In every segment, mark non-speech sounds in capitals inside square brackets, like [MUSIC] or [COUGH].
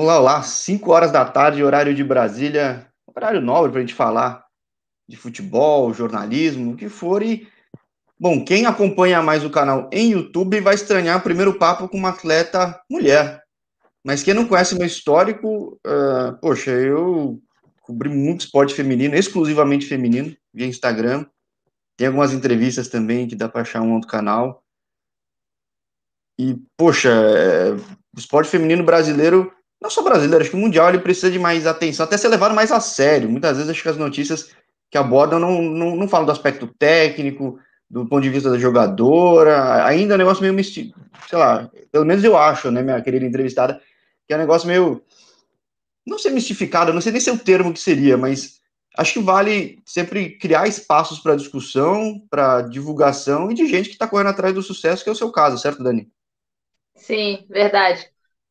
Olá, olá, 5 horas da tarde, horário de Brasília, horário nobre para a gente falar de futebol, jornalismo, o que for. E, bom, quem acompanha mais o canal em YouTube vai estranhar o primeiro papo com uma atleta mulher. Mas quem não conhece meu histórico, uh, poxa, eu cobri muito esporte feminino, exclusivamente feminino, via Instagram. Tem algumas entrevistas também que dá para achar um outro canal. E, poxa, é, o esporte feminino brasileiro não só brasileiro, acho que o Mundial ele precisa de mais atenção, até ser levado mais a sério. Muitas vezes acho que as notícias que abordam não, não, não falam do aspecto técnico, do ponto de vista da jogadora, ainda é um negócio meio místico, sei lá, pelo menos eu acho, né, minha querida entrevistada, que é um negócio meio, não sei mistificado, não sei nem se é o termo que seria, mas acho que vale sempre criar espaços para discussão, para divulgação e de gente que está correndo atrás do sucesso, que é o seu caso, certo, Dani? Sim, verdade.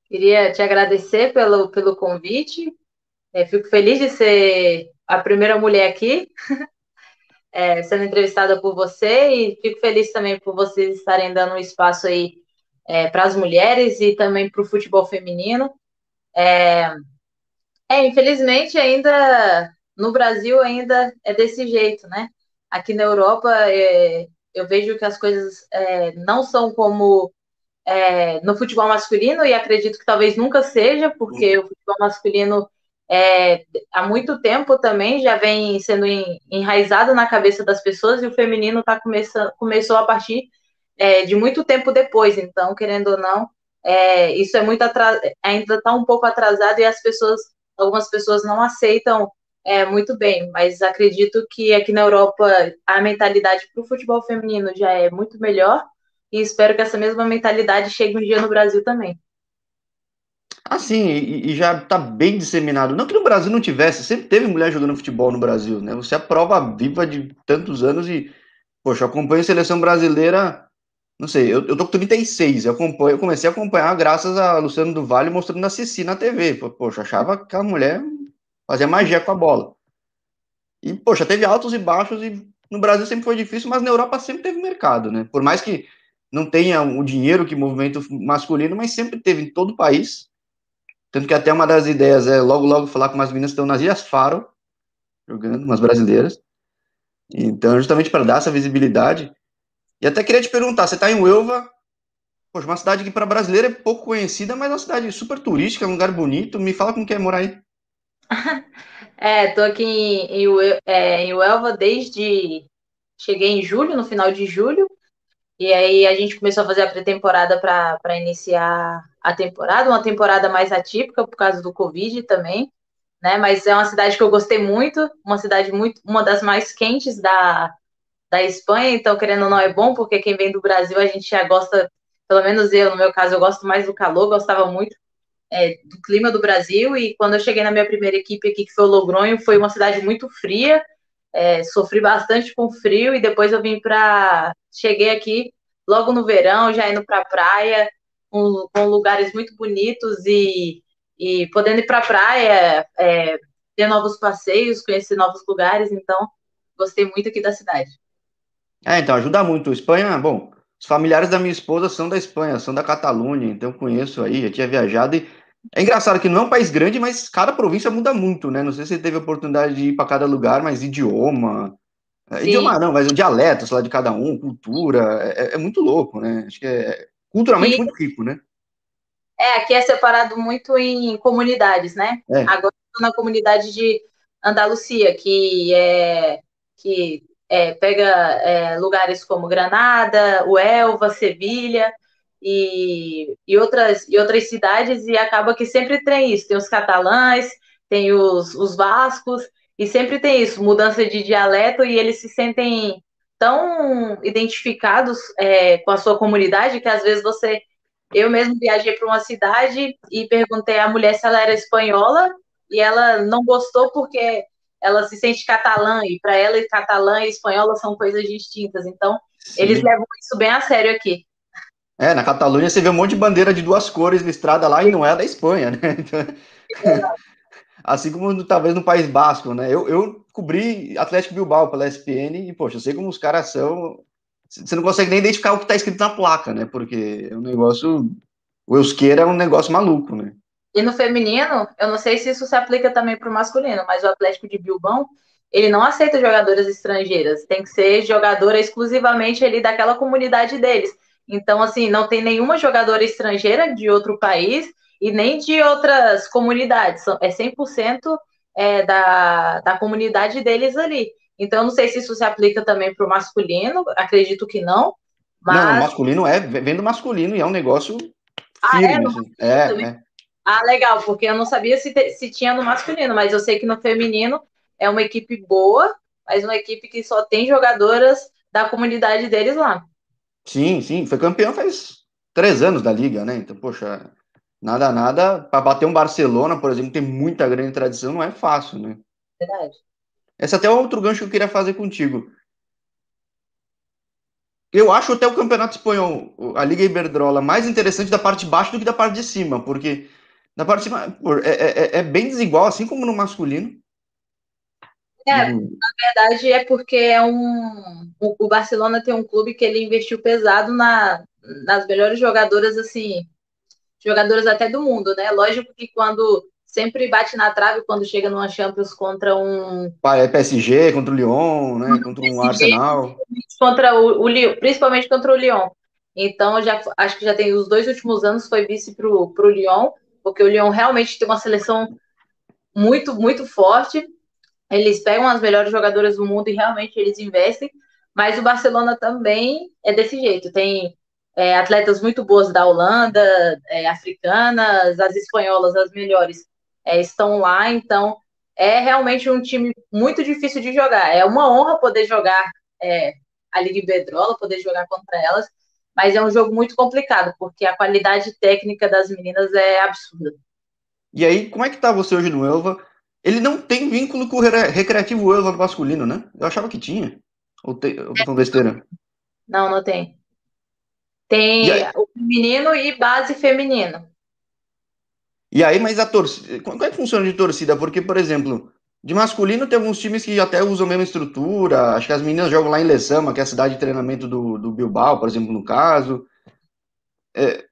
Queria te agradecer pelo, pelo convite. É, fico feliz de ser a primeira mulher aqui, [LAUGHS] é, sendo entrevistada por você, e fico feliz também por vocês estarem dando um espaço aí é, para as mulheres e também para o futebol feminino. É, é, infelizmente, ainda no Brasil ainda é desse jeito, né? Aqui na Europa, é, eu vejo que as coisas é, não são como é, no futebol masculino, e acredito que talvez nunca seja, porque o futebol masculino é, há muito tempo também já vem sendo enraizado na cabeça das pessoas, e o feminino tá começando, começou a partir é, de muito tempo depois, então, querendo ou não, é, isso é muito ainda está um pouco atrasado e as pessoas, algumas pessoas não aceitam é, muito bem, mas acredito que aqui na Europa a mentalidade para o futebol feminino já é muito melhor e espero que essa mesma mentalidade chegue um dia no Brasil também. Ah, sim, e, e já está bem disseminado. Não que no Brasil não tivesse, sempre teve mulher jogando futebol no Brasil, né? Você é a prova viva de tantos anos e, poxa, acompanho a seleção brasileira, não sei, eu, eu tô com 36, eu, acompanho, eu comecei a acompanhar graças a Luciano do Vale mostrando a Ceci na TV. Poxa, achava que a mulher fazia magia com a bola. E, poxa, teve altos e baixos e no Brasil sempre foi difícil, mas na Europa sempre teve mercado, né? Por mais que não tenha o dinheiro que o masculino, mas sempre teve em todo o país. Tanto que até uma das ideias é logo, logo falar com umas meninas que estão nas Ilhas Faro, jogando, umas brasileiras. Então, justamente para dar essa visibilidade. E até queria te perguntar, você está em Uelva, poxa, uma cidade que para brasileiro é pouco conhecida, mas é uma cidade super turística, um lugar bonito. Me fala como que é morar aí. [LAUGHS] É, tô aqui em, em, é, em Uelva desde. Cheguei em julho, no final de julho, e aí a gente começou a fazer a pré-temporada para iniciar a temporada, uma temporada mais atípica por causa do Covid também, né? Mas é uma cidade que eu gostei muito, uma cidade muito, uma das mais quentes da, da Espanha, então querendo ou não é bom, porque quem vem do Brasil a gente já gosta, pelo menos eu, no meu caso, eu gosto mais do calor, gostava muito é, do clima do Brasil, e quando eu cheguei na minha primeira equipe aqui, que foi o Logronho, foi uma cidade muito fria, é, sofri bastante com frio e depois eu vim para. Cheguei aqui logo no verão, já indo para a praia, com, lugares muito bonitos e, e podendo ir para a praia, é, ter novos passeios, conhecer novos lugares. Então, gostei muito aqui da cidade. É, então, ajuda muito. Espanha, bom, os familiares da minha esposa são da Espanha, são da Catalunha, então conheço aí, já tinha viajado e é engraçado que não é um país grande, mas cada província muda muito, né? Não sei se você teve a oportunidade de ir para cada lugar, mas idioma. É, idioma não, mas o dialeto, sei lá, de cada um, cultura, é, é muito louco, né? Acho que é culturalmente e, muito rico, né? É, aqui é separado muito em comunidades, né? É. Agora estou na comunidade de Andalucia, que é que é, pega é, lugares como Granada, Huelva, Sevilha, e, e, outras, e outras cidades, e acaba que sempre tem isso. Tem os catalães, tem os, os vascos, e sempre tem isso, mudança de dialeto, e eles se sentem tão identificados é, com a sua comunidade que às vezes você. Eu mesmo viajei para uma cidade e perguntei à mulher se ela era espanhola, e ela não gostou porque ela se sente catalã, e para ela, catalã e espanhola são coisas distintas. Então, Sim. eles levam isso bem a sério aqui. É, na Catalunha você vê um monte de bandeira de duas cores listrada lá e não é da Espanha, né? [LAUGHS] Então, assim como talvez no País Basco, né? Eu, eu cobri Atlético Bilbao pela SPN e, poxa, eu sei como os caras são. Você não consegue nem identificar o que está escrito na placa, né? Porque é um negócio. O Euskera é um negócio maluco, né? E no feminino, eu não sei se isso se aplica também para o masculino, mas o Atlético de Bilbao, ele não aceita jogadoras estrangeiras, tem que ser jogadora exclusivamente ali daquela comunidade deles. Então, assim, não tem nenhuma jogadora estrangeira de outro país e nem de outras comunidades, é 100% é, da, da comunidade deles ali. Então, não sei se isso se aplica também para o masculino, acredito que não. Mas... Não, o masculino é, vem do masculino e é um negócio ah, é? firme. Ah, é? Assim. é, é. Ah, legal, porque eu não sabia se, te, se tinha no masculino, mas eu sei que no feminino é uma equipe boa, mas uma equipe que só tem jogadoras da comunidade deles lá. Sim, sim, foi campeão faz três anos da liga, né? Então, poxa, nada, nada, para bater um Barcelona, por exemplo, tem muita grande tradição, não é fácil, né? Verdade. Esse é até outro gancho que eu queria fazer contigo. Eu acho até o Campeonato Espanhol, a Liga Iberdrola, mais interessante da parte de baixo do que da parte de cima, porque na parte de cima é, é, é, é bem desigual, assim como no masculino. É, uhum. na verdade é porque é um. O Barcelona tem um clube que ele investiu pesado na, nas melhores jogadoras, assim, jogadoras até do mundo, né? Lógico que quando sempre bate na trave quando chega numa Champions contra um. É PSG, contra o Lyon, né? Contra um PSG, Arsenal. Contra o, o Lyon, principalmente contra o Lyon. Então, já, acho que já tem os dois últimos anos foi vice para o Lyon, porque o Lyon realmente tem uma seleção muito, muito forte. Eles pegam as melhores jogadoras do mundo e realmente eles investem. Mas o Barcelona também é desse jeito. Tem é, atletas muito boas da Holanda, é, africanas, as espanholas, as melhores, é, estão lá. Então, é realmente um time muito difícil de jogar. É uma honra poder jogar é, a Liga Iberdrola, poder jogar contra elas. Mas é um jogo muito complicado, porque a qualidade técnica das meninas é absurda. E aí, como é que tá você hoje no Elva? Ele não tem vínculo com o Recreativo Elva masculino, né? Eu achava que tinha. Ou, tem, ou tô besteira? Não, não tem. Tem o feminino e base feminino. E aí, mas a torcida. Como é que funciona de torcida? Porque, por exemplo, de masculino tem alguns times que até usam a mesma estrutura. Acho que as meninas jogam lá em Lezama, que é a cidade de treinamento do, do Bilbao, por exemplo, no caso. É,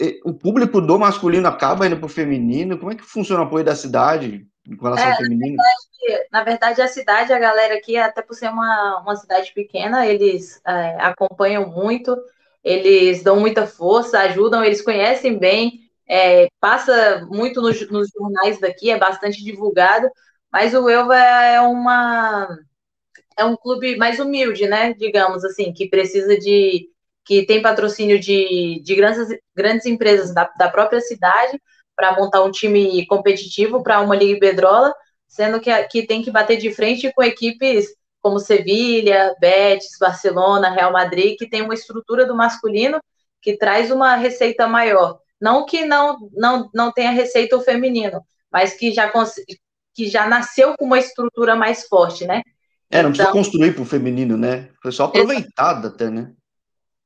é o público do masculino acaba indo pro feminino. Como é que funciona o apoio da cidade? com relação é, ao feminino? Na verdade, na verdade, a cidade, a galera aqui, até por ser uma, uma cidade pequena, eles é, acompanham muito, eles dão muita força, ajudam, eles conhecem bem, é, passa muito nos, nos, jornais daqui, é bastante divulgado, mas o Elva é uma é um clube mais humilde, né? Digamos assim, que precisa de que tem patrocínio de, de grandes, grandes empresas da, da própria cidade para montar um time competitivo para uma Liga Iberdrola, sendo que, que tem que bater de frente com equipes como Sevilha, Betis, Barcelona, Real Madrid, que tem uma estrutura do masculino que traz uma receita maior. Não que não, não, não tenha receita o feminino, mas que já, que já nasceu com uma estrutura mais forte, né? É, não então, precisa construir para o feminino, né? Foi só aproveitado até, né?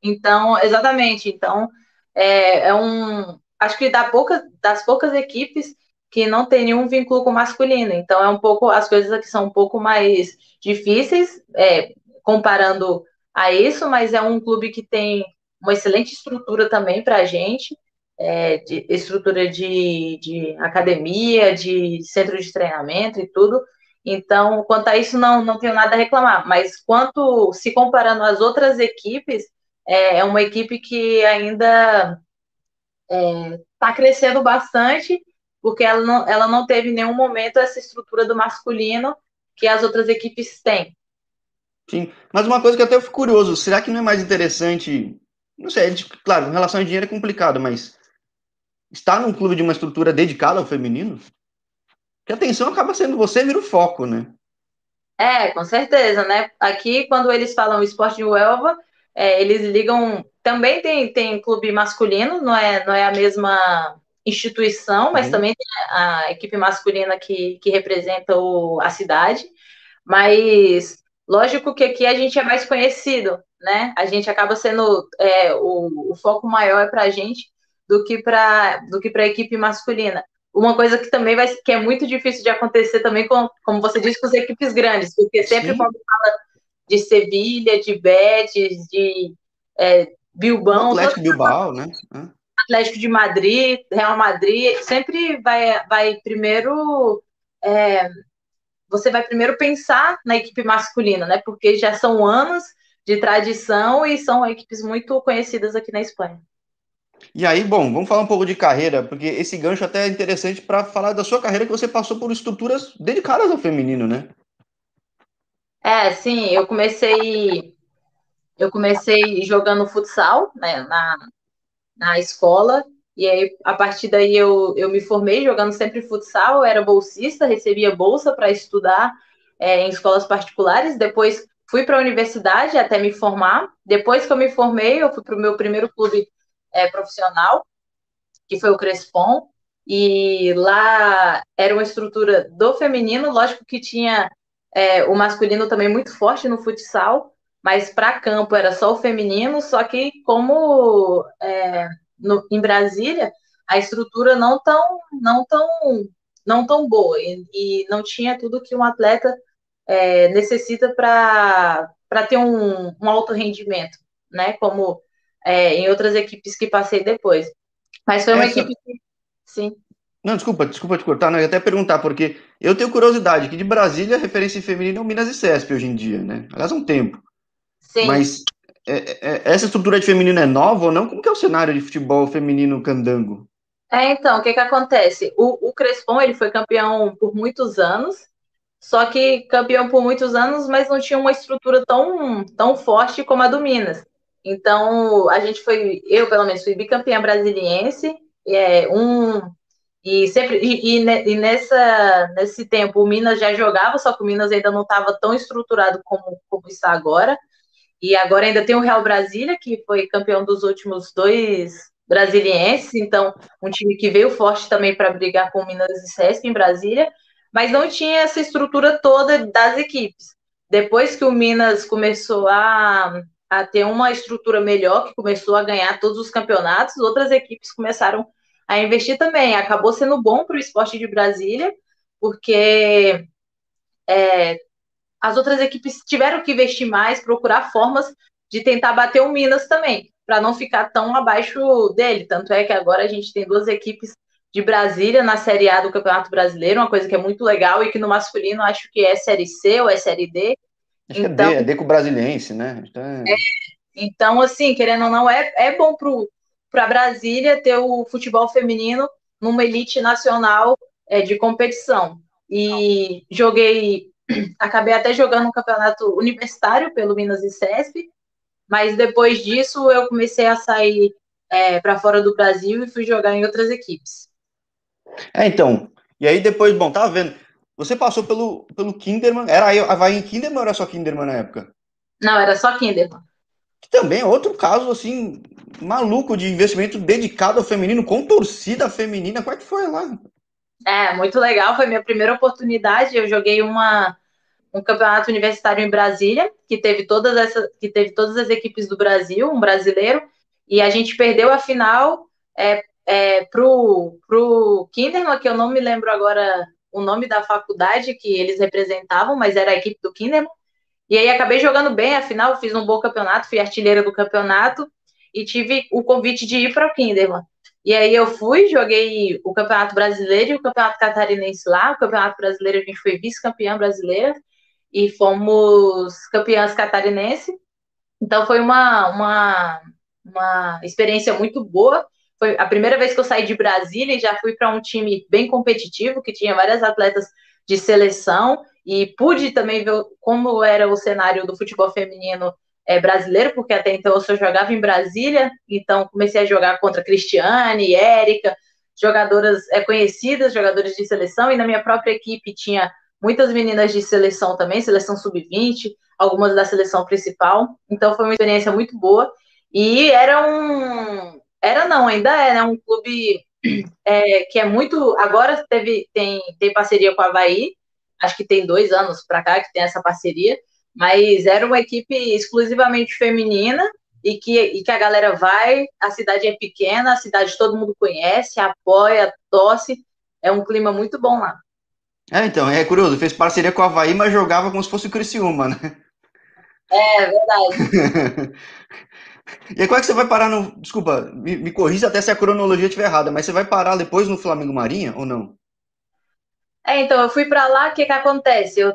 Então, exatamente. Então, é, é um, acho que da pouca, das poucas equipes que não tem nenhum vínculo com o masculino. Então, é um pouco, as coisas aqui são um pouco mais difíceis, é, comparando a isso, mas é um clube que tem uma excelente estrutura também para a gente, é, de, estrutura de, de academia, de centro de treinamento e tudo. Então, quanto a isso, não, não tenho nada a reclamar. Mas quanto se comparando às outras equipes, é, é uma equipe que ainda está é, tá crescendo bastante, porque ela não, ela não teve em nenhum momento essa estrutura do masculino que as outras equipes têm. Sim, mas uma coisa que até eu fico curioso, será que não é mais interessante, não sei, claro, em relação ao dinheiro é complicado, mas estar num clube de uma estrutura dedicada ao feminino? Que a atenção acaba sendo você vira o foco, né? É, com certeza, né? Aqui, quando eles falam esporte de Uelva, é, eles ligam. Também tem, tem clube masculino, não é, não é a mesma instituição, mas uhum. também tem a equipe masculina que, que representa o, a cidade. Mas lógico que aqui a gente é mais conhecido, né? A gente acaba sendo é, o, o foco maior é para a gente do que para do que para a equipe masculina. Uma coisa que também vai que é muito difícil de acontecer também com, como você disse, com as equipes grandes, porque sempre Sim. quando fala de Sevilha, de Betis, de é, Bilbao. Atlético Bilbao, né? Atlético de Madrid, Real Madrid, sempre vai, vai primeiro. É, você vai primeiro pensar na equipe masculina, né? Porque já são anos de tradição e são equipes muito conhecidas aqui na Espanha. E aí, bom, vamos falar um pouco de carreira, porque esse gancho até é interessante para falar da sua carreira que você passou por estruturas dedicadas ao feminino, né? É, sim, eu comecei eu comecei jogando futsal, né, na, na escola, e aí a partir daí eu, eu me formei jogando sempre futsal, era bolsista, recebia bolsa para estudar é, em escolas particulares, depois fui para a universidade até me formar, depois que eu me formei, eu fui para o meu primeiro clube é, profissional, que foi o Crespon, e lá era uma estrutura do feminino, lógico que tinha é, o masculino também muito forte no futsal, mas para campo era só o feminino, só que como é, no, em Brasília a estrutura não tão não tão não tão boa e, e não tinha tudo que um atleta é, necessita para ter um, um alto rendimento, né? Como é, em outras equipes que passei depois. Mas foi uma Essa... equipe que. Sim. Não, desculpa, desculpa te cortar, não, eu ia até perguntar, porque eu tenho curiosidade, que de Brasília a referência feminina é o Minas e CESP hoje em dia, né? Aliás, há um tempo. Sim. Mas é, é, essa estrutura de feminino é nova ou não? Como que é o cenário de futebol feminino candango? É, então, o que que acontece? O, o Crespon, ele foi campeão por muitos anos, só que campeão por muitos anos, mas não tinha uma estrutura tão, tão forte como a do Minas. Então, a gente foi, eu pelo menos fui bicampeã brasiliense, é, um, e sempre e, e, nessa, nesse tempo o Minas já jogava, só que o Minas ainda não estava tão estruturado como, como está agora. E agora ainda tem o Real Brasília, que foi campeão dos últimos dois brasilienses, então um time que veio forte também para brigar com o Minas e Sesc em Brasília, mas não tinha essa estrutura toda das equipes. Depois que o Minas começou a, a ter uma estrutura melhor, que começou a ganhar todos os campeonatos, outras equipes começaram a investir também. Acabou sendo bom para o esporte de Brasília, porque é, as outras equipes tiveram que investir mais, procurar formas de tentar bater o Minas também, para não ficar tão abaixo dele. Tanto é que agora a gente tem duas equipes de Brasília na Série A do Campeonato Brasileiro, uma coisa que é muito legal e que no masculino acho que é Série C ou é Série D. Acho então, que é D, então é D com o brasiliense, né? Então, é... É, então, assim, querendo ou não, é, é bom para Brasília ter o futebol feminino numa elite nacional é, de competição. E joguei, acabei até jogando um campeonato universitário pelo Minas e CESP, mas depois disso eu comecei a sair é, para fora do Brasil e fui jogar em outras equipes. É, então. E aí depois, bom, tava vendo. Você passou pelo, pelo Kinderman. Era a Havaí em Kinderman ou era só Kinderman na época? Não, era só Kinderman. Que também é outro caso, assim, maluco de investimento dedicado ao feminino, com torcida feminina. Como é que foi lá? É, muito legal. Foi minha primeira oportunidade. Eu joguei uma, um campeonato universitário em Brasília, que teve todas essas, que teve todas as equipes do Brasil, um brasileiro, e a gente perdeu a final é, é, pro, pro Kinderman, que eu não me lembro agora o nome da faculdade que eles representavam, mas era a equipe do Kinderman. E aí acabei jogando bem, afinal fiz um bom campeonato, fui artilheira do campeonato e tive o convite de ir para o Kinderman. E aí eu fui, joguei o Campeonato Brasileiro e o Campeonato Catarinense lá. O Campeonato Brasileiro a gente foi vice-campeã brasileira e fomos campeãs catarinense. Então foi uma, uma, uma experiência muito boa. Foi a primeira vez que eu saí de Brasília e já fui para um time bem competitivo, que tinha várias atletas de seleção, e pude também ver como era o cenário do futebol feminino é, brasileiro, porque até então eu só jogava em Brasília, então comecei a jogar contra Cristiane, Érica, jogadoras é, conhecidas, jogadores de seleção, e na minha própria equipe tinha muitas meninas de seleção também, seleção sub-20, algumas da seleção principal, então foi uma experiência muito boa, e era um. Era não, ainda é, né? Um clube é, que é muito. Agora teve, tem, tem parceria com a Havaí, acho que tem dois anos para cá que tem essa parceria, mas era uma equipe exclusivamente feminina e que, e que a galera vai, a cidade é pequena, a cidade todo mundo conhece, apoia, torce, é um clima muito bom lá. É, então, é curioso, fez parceria com a Havaí, mas jogava como se fosse o Criciúma, né? É, verdade. [LAUGHS] E aí, como é que você vai parar no. Desculpa, me, me corrija até se a cronologia estiver errada, mas você vai parar depois no Flamengo Marinha ou não? É, então, eu fui para lá, o que, que acontece? Eu,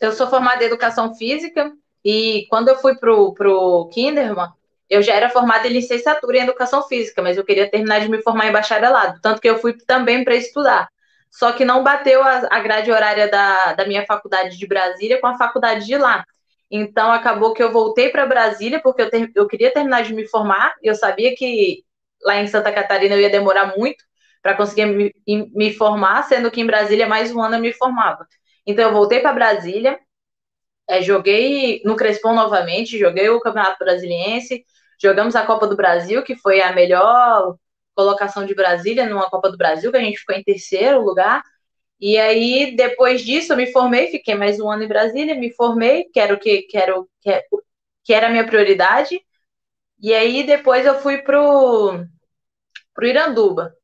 eu sou formada em educação física e quando eu fui pro, pro Kinderman, eu já era formada em licenciatura em educação física, mas eu queria terminar de me formar em bacharelado, tanto que eu fui também para estudar. Só que não bateu a, a grade horária da, da minha faculdade de Brasília com a faculdade de lá. Então acabou que eu voltei para Brasília porque eu, ter, eu queria terminar de me formar. Eu sabia que lá em Santa Catarina eu ia demorar muito para conseguir me, me, formar, sendo que em Brasília mais um ano eu me formava. Então eu voltei para Brasília, é, joguei no Crespon novamente, joguei o Campeonato Brasiliense, jogamos a Copa do Brasil, que foi a melhor colocação de Brasília numa Copa do Brasil, que a gente ficou em terceiro lugar. E aí, depois disso, eu me formei, fiquei mais um ano em Brasília, me formei, que era o que, que, era, o, que, que era a minha prioridade. E aí, depois eu fui pro, pro Iranduba.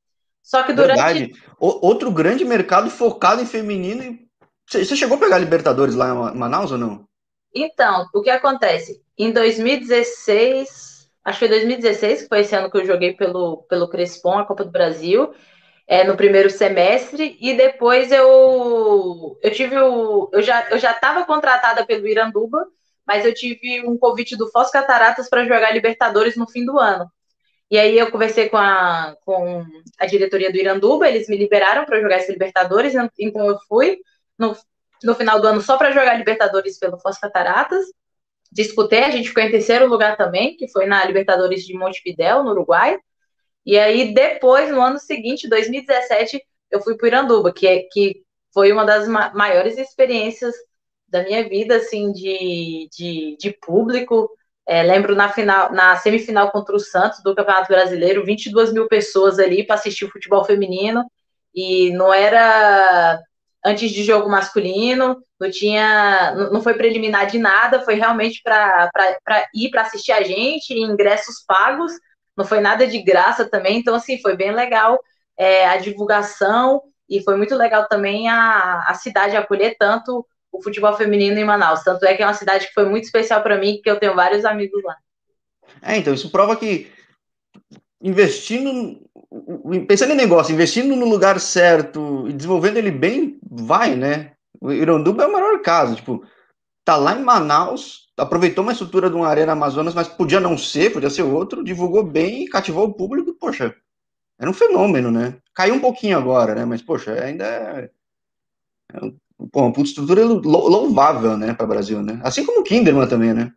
Só que durante. Verdade. O, outro grande mercado focado em feminino. Você chegou a pegar Libertadores lá em Manaus ou não? Então, o que acontece? Em 2016, acho que foi 2016, que foi esse ano que eu joguei pelo, pelo Crespon, a Copa do Brasil é, no primeiro semestre e depois eu eu tive o eu já eu já estava contratada pelo Iranduba, mas eu tive um convite do Foz Cataratas para jogar Libertadores no fim do ano. E aí eu conversei com a com a diretoria do Iranduba, eles me liberaram para jogar esse Libertadores, então eu fui no, no final do ano só para jogar Libertadores pelo Foz Cataratas. Disputei, a gente ficou em terceiro lugar também, que foi na Libertadores de Montevidéu, no Uruguai. E aí, depois, no ano seguinte, 2017, eu fui para Iranduba, que, é, que foi uma das ma maiores experiências da minha vida, assim, de, de, de público. É, lembro na, final, na semifinal contra o Santos do Campeonato Brasileiro, 22 mil pessoas ali para assistir o futebol feminino, e não era antes de jogo masculino, não tinha, não foi preliminar de nada, foi realmente para ir para assistir a gente, ingressos pagos, não foi nada de graça também, então assim, foi bem legal é, a divulgação e foi muito legal também a, a cidade acolher tanto o futebol feminino em Manaus, tanto é que é uma cidade que foi muito especial para mim, que eu tenho vários amigos lá. É, então isso prova que investindo, pensando em negócio, investindo no lugar certo e desenvolvendo ele bem, vai, né? O Iranduba é o maior caso, tipo, tá lá em Manaus, aproveitou uma estrutura de uma arena Amazonas, mas podia não ser, podia ser outro, divulgou bem e cativou o público, poxa, era um fenômeno, né? Caiu um pouquinho agora, né? Mas, poxa, ainda é, é pô, uma estrutura louvável, né, para o Brasil, né? Assim como o Kinderman também, né?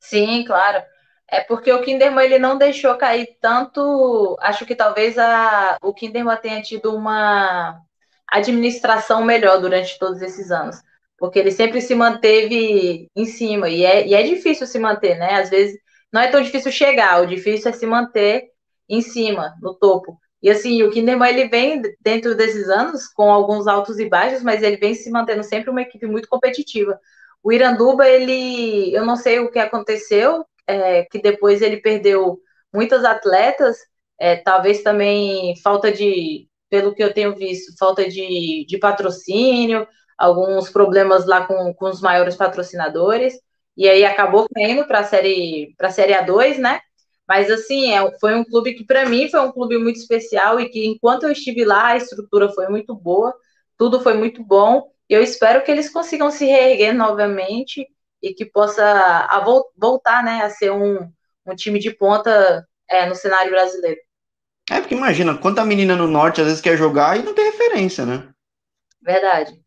Sim, claro. É porque o Kinderman ele não deixou cair tanto. Acho que talvez a, o Kinderman tenha tido uma administração melhor durante todos esses anos porque ele sempre se manteve em cima, e é, e é difícil se manter, né? Às vezes não é tão difícil chegar, o difícil é se manter em cima, no topo. E assim, o Kinderman ele vem dentro desses anos com alguns altos e baixos, mas ele vem se mantendo sempre uma equipe muito competitiva. O Iranduba, ele, eu não sei o que aconteceu, é, que depois ele perdeu muitas atletas, é, talvez também falta de, pelo que eu tenho visto, falta de, de patrocínio, alguns problemas lá com, com os maiores patrocinadores, e aí acabou caindo para a série série A2, né? Mas assim, é, foi um clube que para mim foi um clube muito especial e que enquanto eu estive lá, a estrutura foi muito boa, tudo foi muito bom. E eu espero que eles consigam se reerguer novamente e que possa voltar, né, a ser um, um time de ponta é, no cenário brasileiro. É, porque imagina, quanta menina no norte às vezes quer jogar e não tem referência, né? Verdade.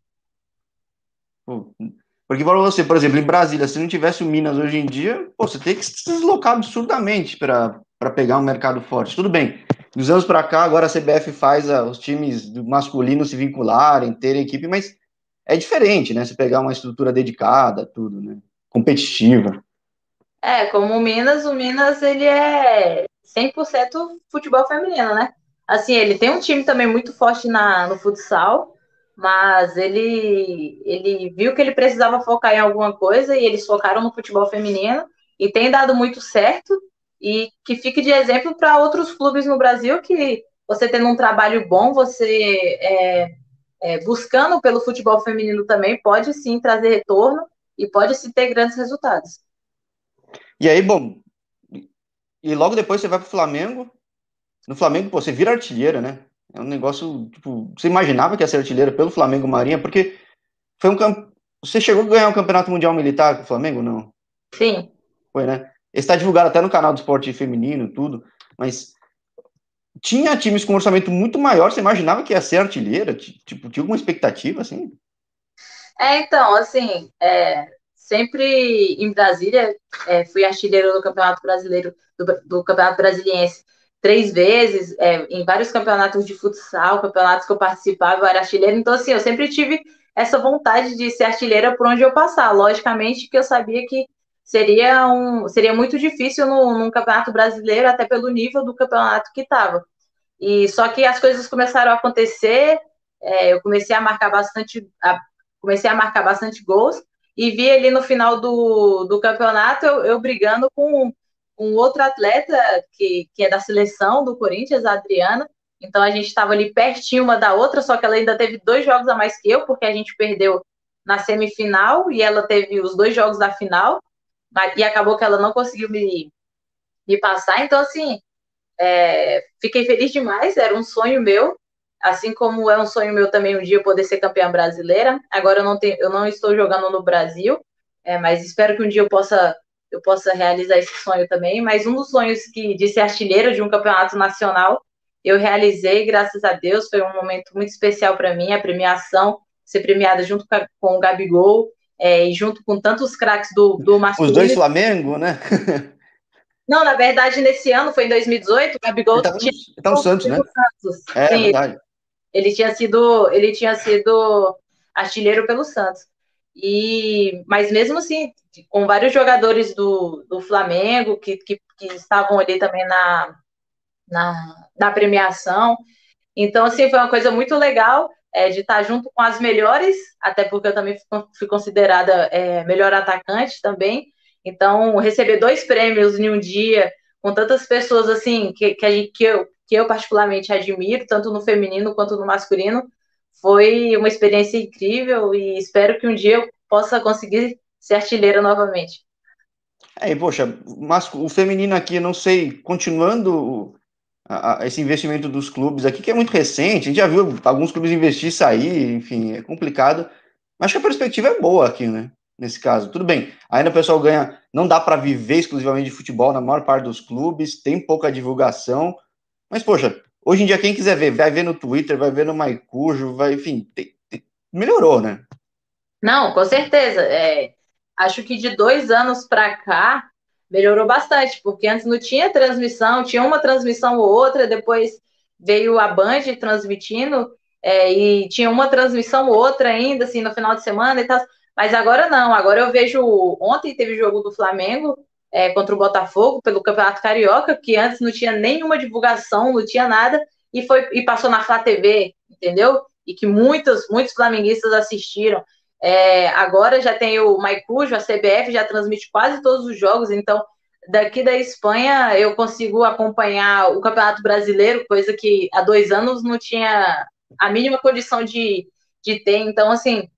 Porque para você, por exemplo, em Brasília, se não tivesse o Minas hoje em dia, pô, você tem que se deslocar absurdamente para pegar um mercado forte. Tudo bem, dos anos para cá, agora a CBF faz a, os times masculinos se vincularem, terem equipe, mas é diferente, né? Você pegar uma estrutura dedicada, tudo, né? Competitiva. É, como o Minas, o Minas ele é 100% futebol feminino, né? Assim, ele tem um time também muito forte na, no futsal, mas ele, ele viu que ele precisava focar em alguma coisa e eles focaram no futebol feminino e tem dado muito certo e que fique de exemplo para outros clubes no Brasil que você tendo um trabalho bom, você é, é, buscando pelo futebol feminino também pode sim trazer retorno e pode se ter grandes resultados. E aí, bom, e logo depois você vai pro Flamengo. No Flamengo, pô, você vira artilheira, né? É um negócio, tipo, você imaginava que ia ser artilheira pelo Flamengo Marinha, porque foi um campo. Você chegou a ganhar um campeonato mundial militar com o Flamengo, não? Sim. Foi, né? Está divulgado até no canal do esporte feminino, tudo, mas tinha times com um orçamento muito maior, você imaginava que ia ser artilheira? Tipo, tinha alguma expectativa, assim? É, então, assim, é, sempre em Brasília, é, fui artilheiro do Campeonato Brasileiro, do, do Campeonato Brasiliense três vezes, é, em vários campeonatos de futsal, campeonatos que eu participava, eu era artilheiro, então, assim, eu sempre tive essa vontade de ser artilheira por onde eu passar, logicamente que eu sabia que seria, um, seria muito difícil no, num campeonato brasileiro, até pelo nível do campeonato que estava. E só que as coisas começaram a acontecer, é, eu comecei a marcar bastante, a, comecei a marcar bastante gols e vi ali no final do, do campeonato eu, eu brigando com um outro atleta que, que é da seleção do Corinthians, a Adriana. Então a gente estava ali pertinho uma da outra, só que ela ainda teve dois jogos a mais que eu, porque a gente perdeu na semifinal e ela teve os dois jogos da final e acabou que ela não conseguiu me, me passar. Então, assim, é, fiquei feliz demais, era um sonho meu, assim como é um sonho meu também um dia poder ser campeã brasileira. Agora eu não, tenho, eu não estou jogando no Brasil, é, mas espero que um dia eu possa, eu possa realizar esse sonho também. Mas um dos sonhos que, de ser artilheiro de um campeonato nacional, eu realizei, graças a Deus, foi um momento muito especial para mim, a premiação, ser premiada junto com o Gabigol, é, e junto com tantos craques do, do masculino. Os dois Flamengo, né? [LAUGHS] Não, na verdade, nesse ano, foi em 2018, o Gabigol ele tinha tá no Santos, né? Santos. É, Sim, verdade. Ele tinha sido, ele tinha sido artilheiro pelo Santos. E, mas mesmo assim, com vários jogadores do, do Flamengo que, que, que estavam ali também na, na, na premiação. Então, assim, foi uma coisa muito legal é, de estar junto com as melhores, até porque eu também fui considerada é, melhor atacante também. Então, receber dois prêmios em um dia, com tantas pessoas assim, que, que, a gente, que, eu, que eu particularmente admiro, tanto no feminino quanto no masculino, foi uma experiência incrível e espero que um dia eu possa conseguir ser artilheira novamente. É, poxa, mas o feminino aqui, não sei, continuando a, a, esse investimento dos clubes aqui, que é muito recente, a gente já viu alguns clubes investir e sair, enfim, é complicado. Acho que a perspectiva é boa aqui, né? Nesse caso, tudo bem. Ainda o pessoal ganha, não dá para viver exclusivamente de futebol na maior parte dos clubes, tem pouca divulgação, mas poxa, hoje em dia quem quiser ver, vai ver no Twitter, vai ver no Maicujo, vai, enfim, melhorou, né? Não, com certeza. É, acho que de dois anos para cá, melhorou bastante, porque antes não tinha transmissão, tinha uma transmissão ou outra, depois veio a Band transmitindo, é, e tinha uma transmissão ou outra ainda, assim, no final de semana e tal. Mas agora não, agora eu vejo. Ontem teve jogo do Flamengo é, contra o Botafogo pelo Campeonato Carioca, que antes não tinha nenhuma divulgação, não tinha nada, e foi e passou na Flá TV, entendeu? E que muitos, muitos flamenguistas assistiram. É, agora já tem o Maicujo, a CBF já transmite quase todos os jogos, então daqui da Espanha eu consigo acompanhar o Campeonato Brasileiro, coisa que há dois anos não tinha a mínima condição de, de ter. Então, assim,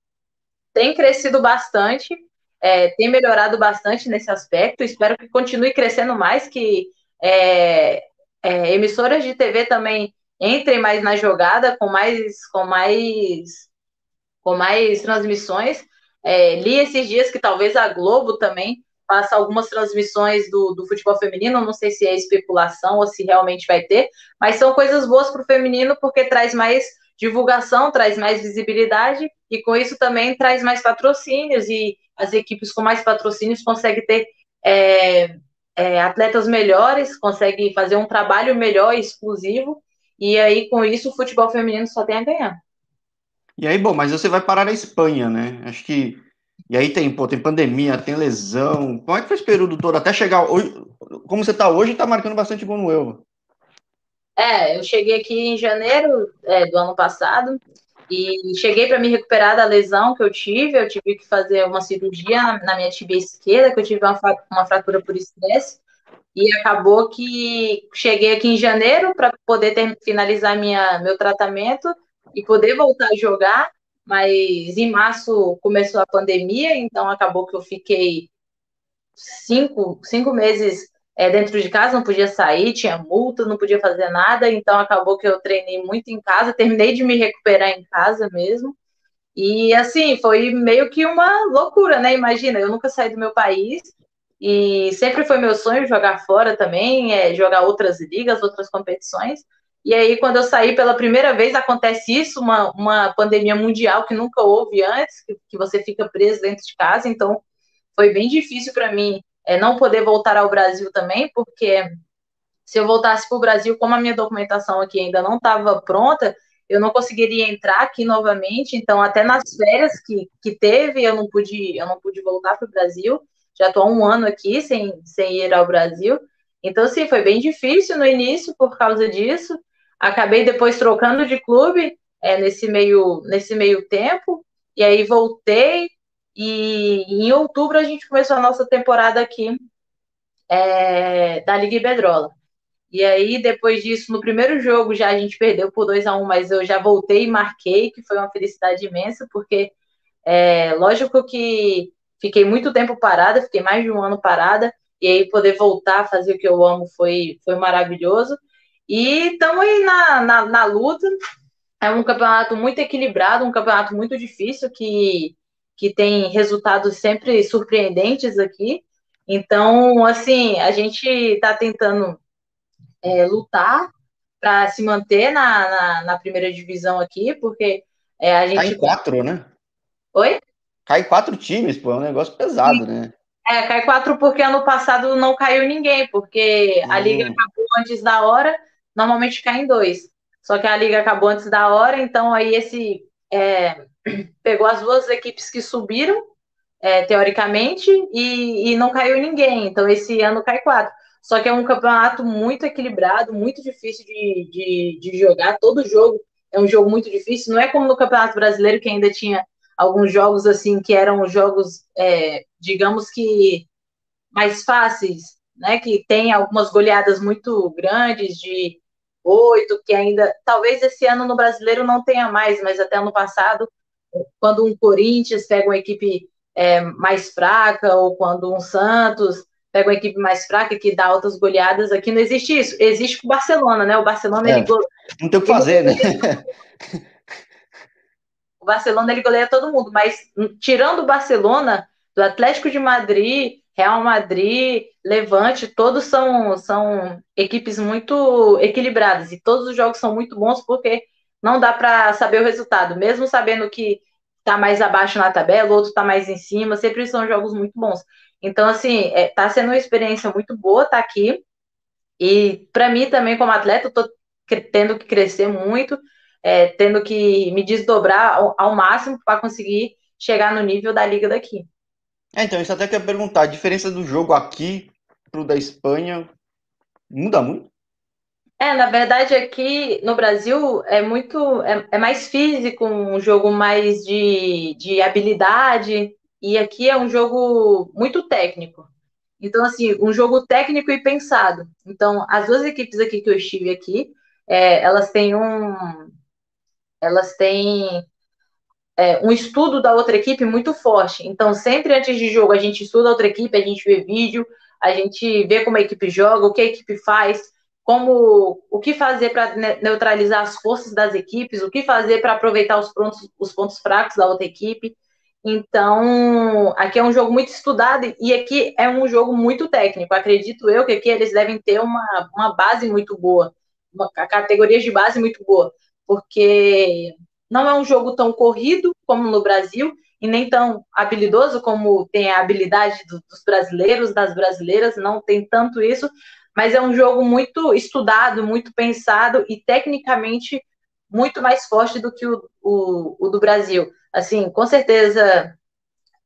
tem crescido bastante, é, tem melhorado bastante nesse aspecto. Espero que continue crescendo mais, que é, é, emissoras de TV também entrem mais na jogada, com mais, com mais com mais transmissões. É, li esses dias que talvez a Globo também faça algumas transmissões do, do futebol feminino, não sei se é especulação ou se realmente vai ter, mas são coisas boas para o feminino porque traz mais divulgação, traz mais visibilidade e com isso também traz mais patrocínios e as equipes com mais patrocínios conseguem ter é, é, atletas melhores, conseguem fazer um trabalho melhor, exclusivo, e aí com isso o futebol feminino só tem a ganhar. E aí, bom, mas você vai parar na Espanha, né? Acho que. E aí tem, pô, tem pandemia, tem lesão. Como é que foi esse período todo? Até chegar hoje. Como você tá hoje, tá marcando bastante gol no Euro. É, eu cheguei aqui em janeiro é, do ano passado e cheguei para me recuperar da lesão que eu tive. Eu tive que fazer uma cirurgia na minha tibia esquerda, que eu tive uma, uma fratura por estresse. E acabou que cheguei aqui em janeiro para poder ter, finalizar minha, meu tratamento e poder voltar a jogar, mas em março começou a pandemia, então acabou que eu fiquei cinco, cinco meses é, dentro de casa, não podia sair, tinha multa, não podia fazer nada, então acabou que eu treinei muito em casa, terminei de me recuperar em casa mesmo. E assim, foi meio que uma loucura, né? Imagina, eu nunca saí do meu país e sempre foi meu sonho jogar fora também, é, jogar outras ligas, outras competições. E aí, quando eu saí pela primeira vez, acontece isso, uma, uma pandemia mundial que nunca houve antes, que, que você fica preso dentro de casa. Então, foi bem difícil para mim é, não poder voltar ao Brasil também, porque se eu voltasse para o Brasil, como a minha documentação aqui ainda não estava pronta, eu não conseguiria entrar aqui novamente. Então, até nas férias que, que teve, eu não pude, eu não pude voltar para o Brasil. Já estou há um ano aqui sem, sem ir ao Brasil. Então, sim, foi bem difícil no início por causa disso. Acabei depois trocando de clube é, nesse, meio, nesse meio tempo. E aí voltei. E, em outubro a gente começou a nossa temporada aqui é, da Liga Iberdrola. E aí, depois disso, no primeiro jogo já a gente perdeu por 2 a 1 mas eu já voltei e marquei, que foi uma felicidade imensa, porque é, lógico que fiquei muito tempo parada, fiquei mais de um ano parada, e aí poder voltar a fazer o que eu amo foi, foi maravilhoso. E estamos aí na, na, na, luta. É um campeonato muito equilibrado, um campeonato muito difícil, que, que tem resultados sempre surpreendentes aqui. Então, assim, a gente está tentando é, lutar para se manter na, na, na, primeira divisão aqui, porque é, a gente. Cai em quatro, né? Oi? Cai quatro times, pô, é um negócio pesado, Sim. né? É, cai quatro porque ano passado não caiu ninguém, porque hum. a liga acabou antes da hora, normalmente cai em dois. Só que a liga acabou antes da hora, então aí esse é, pegou as duas equipes que subiram, é, teoricamente, e, e não caiu ninguém. Então esse ano cai quatro. Só que é um campeonato muito equilibrado, muito difícil de, de, de jogar. Todo jogo é um jogo muito difícil. Não é como no Campeonato Brasileiro, que ainda tinha alguns jogos assim que eram jogos, é, digamos que mais fáceis, né? Que tem algumas goleadas muito grandes de oito, que ainda talvez esse ano no brasileiro não tenha mais, mas até ano passado, quando um Corinthians pega uma equipe é, mais fraca, ou quando um Santos pega uma equipe mais fraca que dá altas goleadas. Aqui não existe isso. Existe com o Barcelona, né? O Barcelona é, ele go... Não tem o que fazer, né? [LAUGHS] o Barcelona ele goleia todo mundo, mas hum, tirando o Barcelona, do Atlético de Madrid, Real Madrid, Levante, todos são, são equipes muito equilibradas e todos os jogos são muito bons porque não dá para saber o resultado, mesmo sabendo que está mais abaixo na tabela, outro está mais em cima, sempre são jogos muito bons. Então, assim, está é, sendo uma experiência muito boa estar tá aqui. E para mim também, como atleta, estou tendo que crescer muito, é, tendo que me desdobrar ao, ao máximo para conseguir chegar no nível da liga daqui. É, então, isso até quer perguntar, a diferença do jogo aqui pro da Espanha muda muito? É, na verdade, aqui no Brasil é muito. É, é mais físico, um jogo mais de, de habilidade, e aqui é um jogo muito técnico. Então, assim, um jogo técnico e pensado. Então, as duas equipes aqui que eu estive aqui, é, elas têm um. Elas têm é, um estudo da outra equipe muito forte. Então, sempre antes de jogo, a gente estuda a outra equipe, a gente vê vídeo, a gente vê como a equipe joga, o que a equipe faz, como o que fazer para neutralizar as forças das equipes, o que fazer para aproveitar os pontos, os pontos fracos da outra equipe. Então, aqui é um jogo muito estudado e aqui é um jogo muito técnico. Acredito eu que aqui eles devem ter uma, uma base muito boa, uma categoria de base muito boa, porque não é um jogo tão corrido como no Brasil e nem tão habilidoso como tem a habilidade do, dos brasileiros, das brasileiras, não tem tanto isso, mas é um jogo muito estudado, muito pensado e tecnicamente muito mais forte do que o, o, o do Brasil. Assim, com certeza,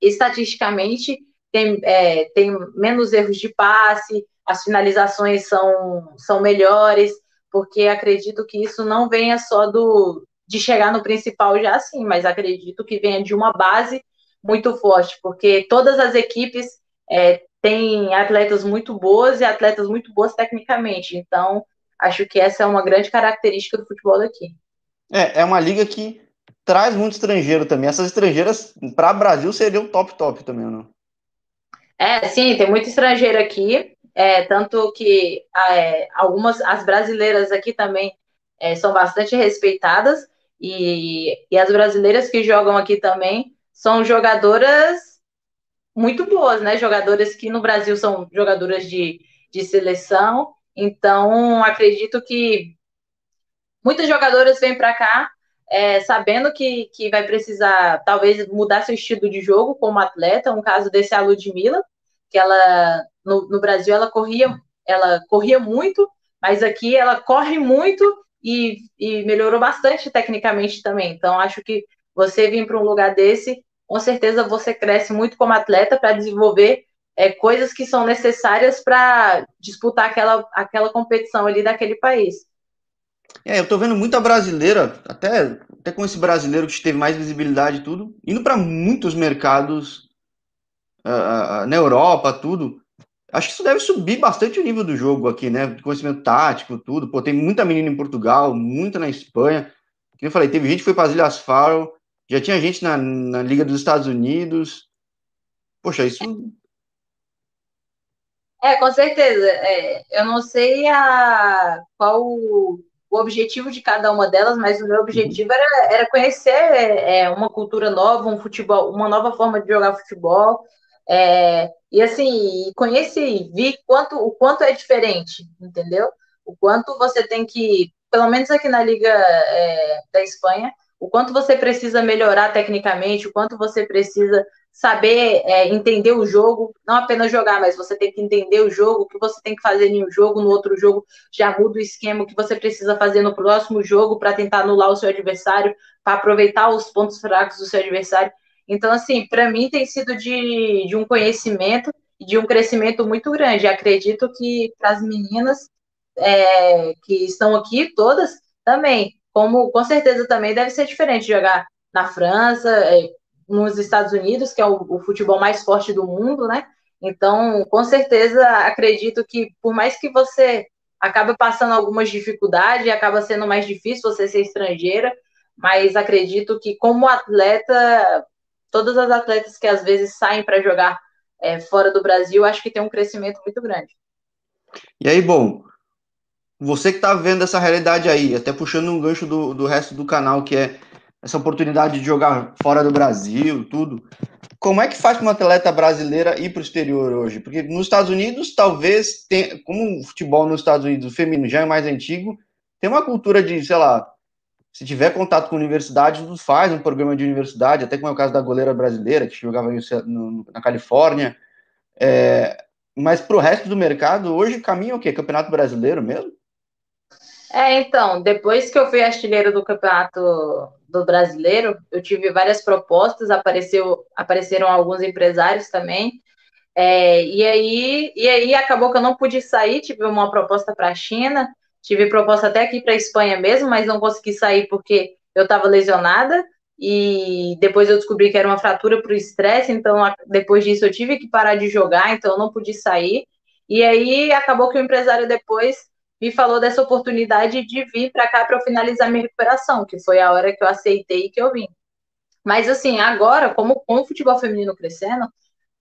estatisticamente, tem, é, tem menos erros de passe, as finalizações são, são melhores, porque acredito que isso não venha só do de chegar no principal já assim, mas acredito que venha de uma base muito forte, porque todas as equipes é, têm atletas muito boas e atletas muito boas tecnicamente. Então, acho que essa é uma grande característica do futebol daqui. É, é uma liga que traz muito estrangeiro também. Essas estrangeiras, para o Brasil, seriam top top também, não? É, sim, tem muito estrangeiro aqui. é, tanto que é, algumas, as brasileiras aqui também é, são bastante respeitadas, e, e as brasileiras que jogam aqui também são jogadoras muito boas, né? Jogadoras que no Brasil são jogadoras de, de seleção, então acredito que muitas jogadoras vêm para cá é, sabendo que, que vai precisar, talvez, mudar seu estilo de jogo como atleta. Um caso desse é a Ludmilla, que ela, no, no Brasil, ela corria, ela corria muito, mas aqui ela corre muito e, e melhorou bastante tecnicamente também. Então, acho que você vir para um lugar desse, com certeza você cresce muito como atleta para desenvolver é, coisas que são necessárias para disputar aquela, aquela competição ali daquele país. É, eu tô vendo muita brasileira, até, até com esse brasileiro que teve mais visibilidade e tudo, indo para muitos mercados uh, na Europa, tudo. Acho que isso deve subir bastante o nível do jogo aqui, né? Conhecimento tático, tudo. Pô, tem muita menina em Portugal, muita na Espanha. Como eu falei, teve gente que foi para as Ilhas Faro, já tinha gente na, na Liga dos Estados Unidos. Poxa, isso. É, com certeza. É, eu não sei a, qual o objetivo de cada uma delas, mas o meu objetivo era, era conhecer é, uma cultura nova, um futebol, uma nova forma de jogar futebol. É, e assim, conheci, vi quanto, o quanto é diferente, entendeu? O quanto você tem que, pelo menos aqui na Liga é, da Espanha, o quanto você precisa melhorar tecnicamente, o quanto você precisa saber é, entender o jogo, não apenas jogar, mas você tem que entender o jogo, o que você tem que fazer em um jogo, no outro jogo já muda o esquema, o que você precisa fazer no próximo jogo para tentar anular o seu adversário, para aproveitar os pontos fracos do seu adversário. Então, assim, para mim tem sido de, de um conhecimento e de um crescimento muito grande. Acredito que para as meninas é, que estão aqui, todas, também, como com certeza também deve ser diferente jogar na França, é, nos Estados Unidos, que é o, o, futebol mais forte do mundo, né? Então, com certeza, acredito que por mais que você acabe passando algumas dificuldades, acaba sendo mais difícil você ser estrangeira, mas acredito que como atleta, todas as atletas que às vezes saem para jogar é, fora do Brasil, acho que tem um crescimento muito grande. E aí, bom, você que está vendo essa realidade aí, até puxando um gancho do, do resto do canal, que é essa oportunidade de jogar fora do Brasil, tudo. Como é que faz para uma atleta brasileira ir para o exterior hoje? Porque nos Estados Unidos, talvez, tem, como o futebol nos Estados Unidos, feminino já é mais antigo, tem uma cultura de, sei lá, se tiver contato com universidade, faz um programa de universidade, até como é o caso da goleira brasileira, que jogava no, na Califórnia. É, mas para o resto do mercado, hoje caminha o quê? Campeonato brasileiro mesmo? É, então, depois que eu fui artilheiro do campeonato do brasileiro, eu tive várias propostas, apareceu, apareceram alguns empresários também. É, e, aí, e aí acabou que eu não pude sair, tive uma proposta para a China, tive proposta até aqui para a Espanha mesmo, mas não consegui sair porque eu estava lesionada. E depois eu descobri que era uma fratura para o estresse, então depois disso eu tive que parar de jogar, então eu não pude sair. E aí acabou que o empresário depois me falou dessa oportunidade de vir para cá para eu finalizar minha recuperação, que foi a hora que eu aceitei e que eu vim. Mas assim, agora, como com o futebol feminino crescendo,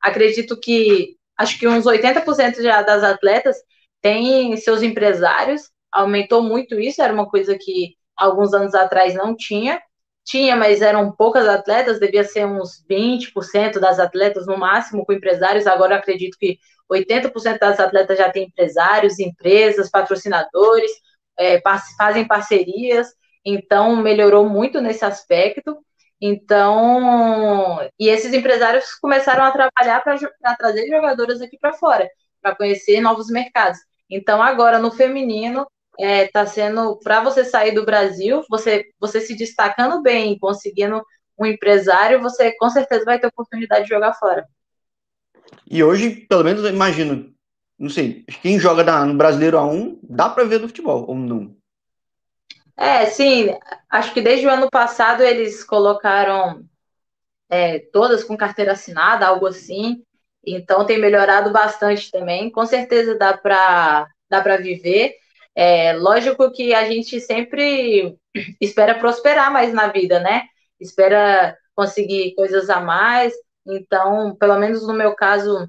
acredito que acho que uns 80% já das atletas têm seus empresários, aumentou muito isso, era uma coisa que alguns anos atrás não tinha. Tinha, mas eram poucas atletas, devia ser uns 20% das atletas no máximo com empresários. Agora acredito que 80% das atletas já têm empresários, empresas, patrocinadores, é, fazem parcerias, então melhorou muito nesse aspecto. Então, e esses empresários começaram a trabalhar para trazer jogadoras aqui para fora, para conhecer novos mercados. Então, agora no feminino, está é, tá sendo para você sair do Brasil, você, você se destacando bem, conseguindo um empresário, você com certeza vai ter oportunidade de jogar fora. E hoje, pelo menos, eu imagino, não sei, quem joga no Brasileiro A1, dá para ver do futebol, ou não? É, sim, acho que desde o ano passado eles colocaram é, todas com carteira assinada, algo assim, então tem melhorado bastante também, com certeza dá para dá para viver. É, lógico que a gente sempre espera prosperar mais na vida, né? Espera conseguir coisas a mais, então, pelo menos no meu caso,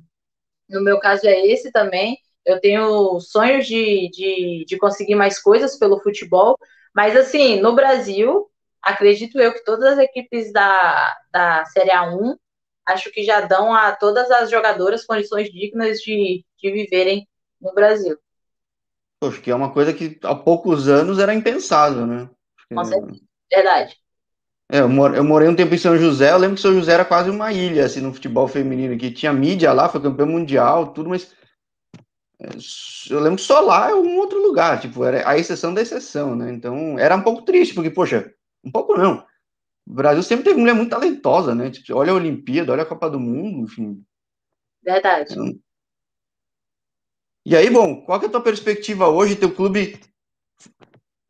no meu caso é esse também. eu tenho sonhos de, de, de conseguir mais coisas pelo futebol, mas assim, no Brasil, acredito eu que todas as equipes da, da Série A1 acho que já dão a todas as jogadoras condições dignas de, de viverem no Brasil. Poxa, que é uma coisa que há poucos anos era impensável, né? Com certeza. Verdade. É, eu, morei um tempo em São José, eu lembro que São José era quase uma ilha, assim, no futebol feminino, que tinha mídia lá, foi campeão mundial, tudo, mas é, eu lembro que só lá é um outro lugar, tipo, era a exceção da exceção, né? Então, era um pouco triste, porque, poxa, um pouco não. O Brasil sempre teve mulher muito talentosa, né? Tipo, olha a Olimpíada, olha a Copa do Mundo, enfim. Verdade. Então... E aí, bom, qual que é a tua perspectiva hoje? Teu clube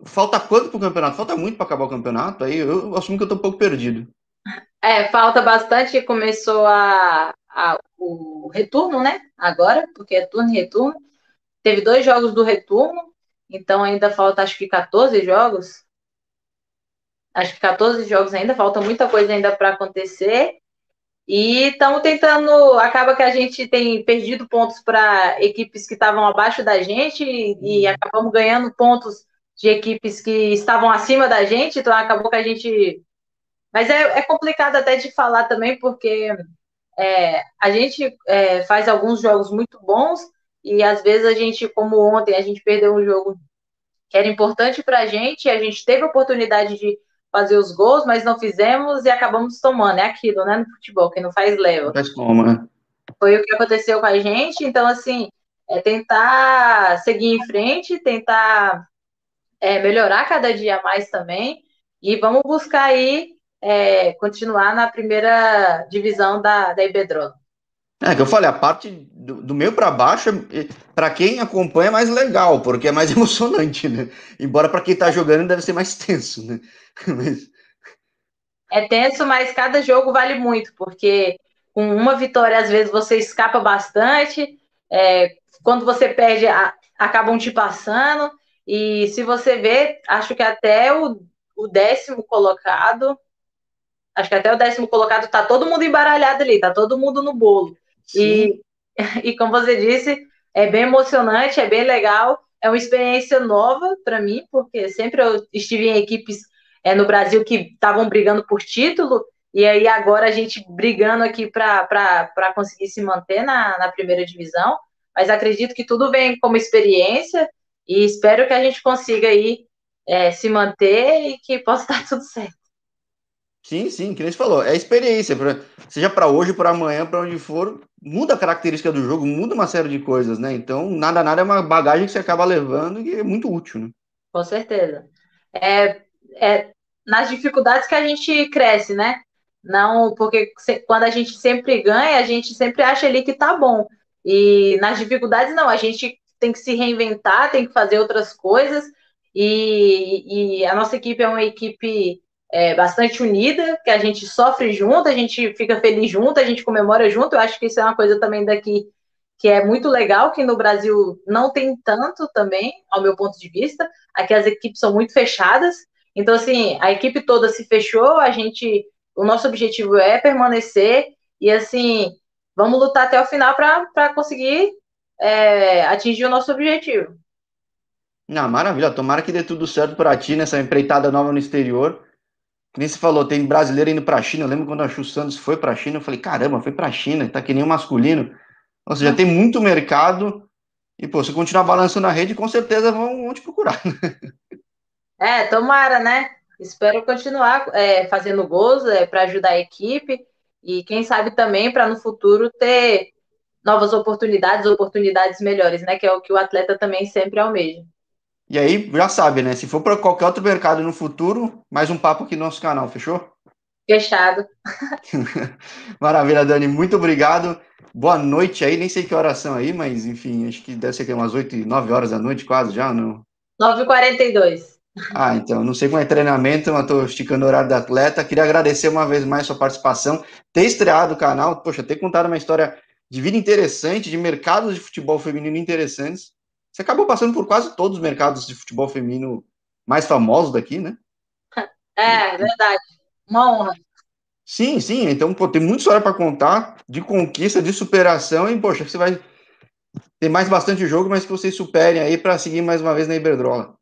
falta quanto pro campeonato? Falta muito para acabar o campeonato? Aí eu assumo que eu tô um pouco perdido. É, falta bastante. Começou a, a, o retorno, né? Agora, porque é turno e retorno. Teve dois jogos do retorno, então ainda falta acho que 14 jogos acho que 14 jogos ainda, falta muita coisa ainda para acontecer. E estamos tentando. Acaba que a gente tem perdido pontos para equipes que estavam abaixo da gente e, e, acabamos ganhando pontos de equipes que estavam acima da gente, então acabou que a gente. Mas é, é complicado até de falar também, porque é, a gente é, faz alguns jogos muito bons e às vezes a gente, como ontem, a gente perdeu um jogo que era importante para a gente, e a gente teve a oportunidade de fazer os gols, mas não fizemos e acabamos tomando. É aquilo, né? No futebol, quem não faz leva. Faz como, né? Foi o que aconteceu com a gente. Então, assim, é tentar seguir em frente, tentar é, melhorar cada dia mais também. E vamos buscar aí é, continuar na primeira divisão da, da. É que eu falei, a parte do, do meio para baixo, para quem acompanha é mais legal, porque é mais [LAUGHS] emocionante, né? Embora para quem tá jogando deve ser mais tenso, né? [LAUGHS] Mas... É tenso, mas cada jogo vale muito, porque com uma vitória às vezes você escapa bastante, é, quando você perde, a, acabam te passando, e se você vê, acho que até o, o décimo colocado, acho que até o décimo colocado tá todo mundo embaralhado ali, tá todo mundo no bolo. E, [LAUGHS] e como você disse, é bem emocionante, é bem legal, é uma experiência nova para mim, porque sempre eu estive em equipes é, no Brasil que estavam brigando por título, e aí agora a gente brigando aqui para conseguir se manter na, na primeira divisão. Mas acredito que tudo vem como experiência e espero que a gente consiga aí é, se manter e que possa [LAUGHS] dar tudo certo. Sim, sim, que nem você falou, é experiência, pra, seja para hoje, para amanhã, para onde for, muda a característica do jogo, muda uma série de coisas, né? Então, nada, nada é uma bagagem que você acaba levando e é muito útil, né? Com certeza. É, é nas dificuldades que a gente cresce, né? Não, porque quando a gente sempre ganha, a gente sempre acha ali que tá bom. E nas dificuldades, não, a gente tem que se reinventar, tem que fazer outras coisas. E, e a nossa equipe é uma equipe é, bastante unida, que a gente sofre junto, a gente fica feliz junto, a gente comemora junto. Eu acho que isso é uma coisa também daqui que é muito legal, que no Brasil não tem tanto também, ao meu ponto de vista. Aqui as equipes são muito fechadas. Então, assim, a equipe toda se fechou, a gente. O nosso objetivo é permanecer e assim, vamos lutar até o final para conseguir é, atingir o nosso objetivo. Não, maravilha. Tomara que dê tudo certo para ti nessa empreitada nova no exterior. Que nem se falou, tem brasileiro indo para a China. Eu lembro quando a Chu Santos foi para a China, eu falei, caramba, foi para a China, tá que nem o masculino. Ou seja, tem muito mercado. E, pô, se continuar balançando a rede, com certeza vão, vão te procurar. É, tomara, né? Espero continuar é, fazendo gols é, para ajudar a equipe. E quem sabe também para no futuro ter novas oportunidades, oportunidades melhores, né? Que é o que o atleta também sempre almeja. E aí, já sabe, né? Se for para qualquer outro mercado no futuro, mais um papo aqui no nosso canal, fechou? Fechado. [LAUGHS] Maravilha, Dani. Muito obrigado. Boa noite aí. Nem sei que oração aí, mas enfim, acho que deve ser que umas 8, 9 horas da noite quase já, não? 9h42. Ah, então, não sei como é treinamento, mas estou esticando o horário do atleta. Queria agradecer uma vez mais sua participação, ter estreado o canal, poxa, ter contado uma história de vida interessante, de mercados de futebol feminino interessantes. Você acabou passando por quase todos os mercados de futebol feminino mais famosos daqui, né? [LAUGHS] É, verdade. Uma honra. Sim, sim. Então, pô, tem muita história para contar de conquista, de superação e, poxa, você vai tem mais bastante jogo, mas que vocês superem aí para seguir mais uma vez na Iberdrola.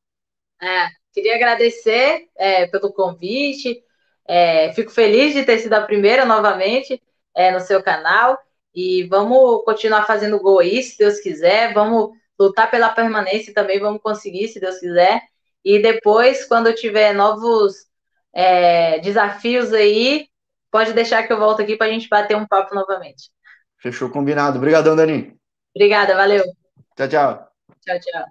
É, queria agradecer é, pelo convite. É, fico feliz de ter sido a primeira novamente é, no seu canal. E vamos continuar fazendo gol aí, se Deus quiser. Vamos lutar pela permanência também, vamos conseguir, se Deus quiser. E depois, quando eu tiver novos é, desafios aí, pode deixar que eu volto aqui para a gente bater um papo novamente. Fechou, combinado. Obrigadão, Dani. Obrigada, valeu. Tchau, tchau. Tchau, tchau.